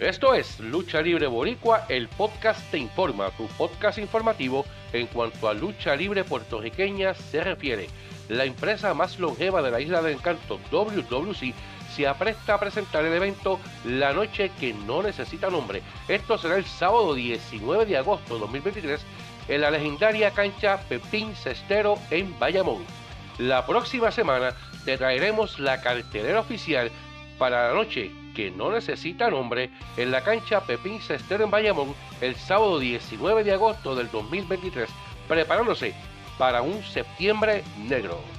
Esto es Lucha Libre Boricua, el podcast te informa, tu podcast informativo en cuanto a lucha libre puertorriqueña se refiere. La empresa más longeva de la isla de encanto, WWC, se apresta a presentar el evento La Noche que no necesita nombre. Esto será el sábado 19 de agosto de 2023 en la legendaria cancha Pepín Cestero en Bayamón. La próxima semana te traeremos la cartelera oficial para la noche que no necesita nombre en la cancha Pepín Cestero en Bayamón el sábado 19 de agosto del 2023, preparándose para un septiembre negro.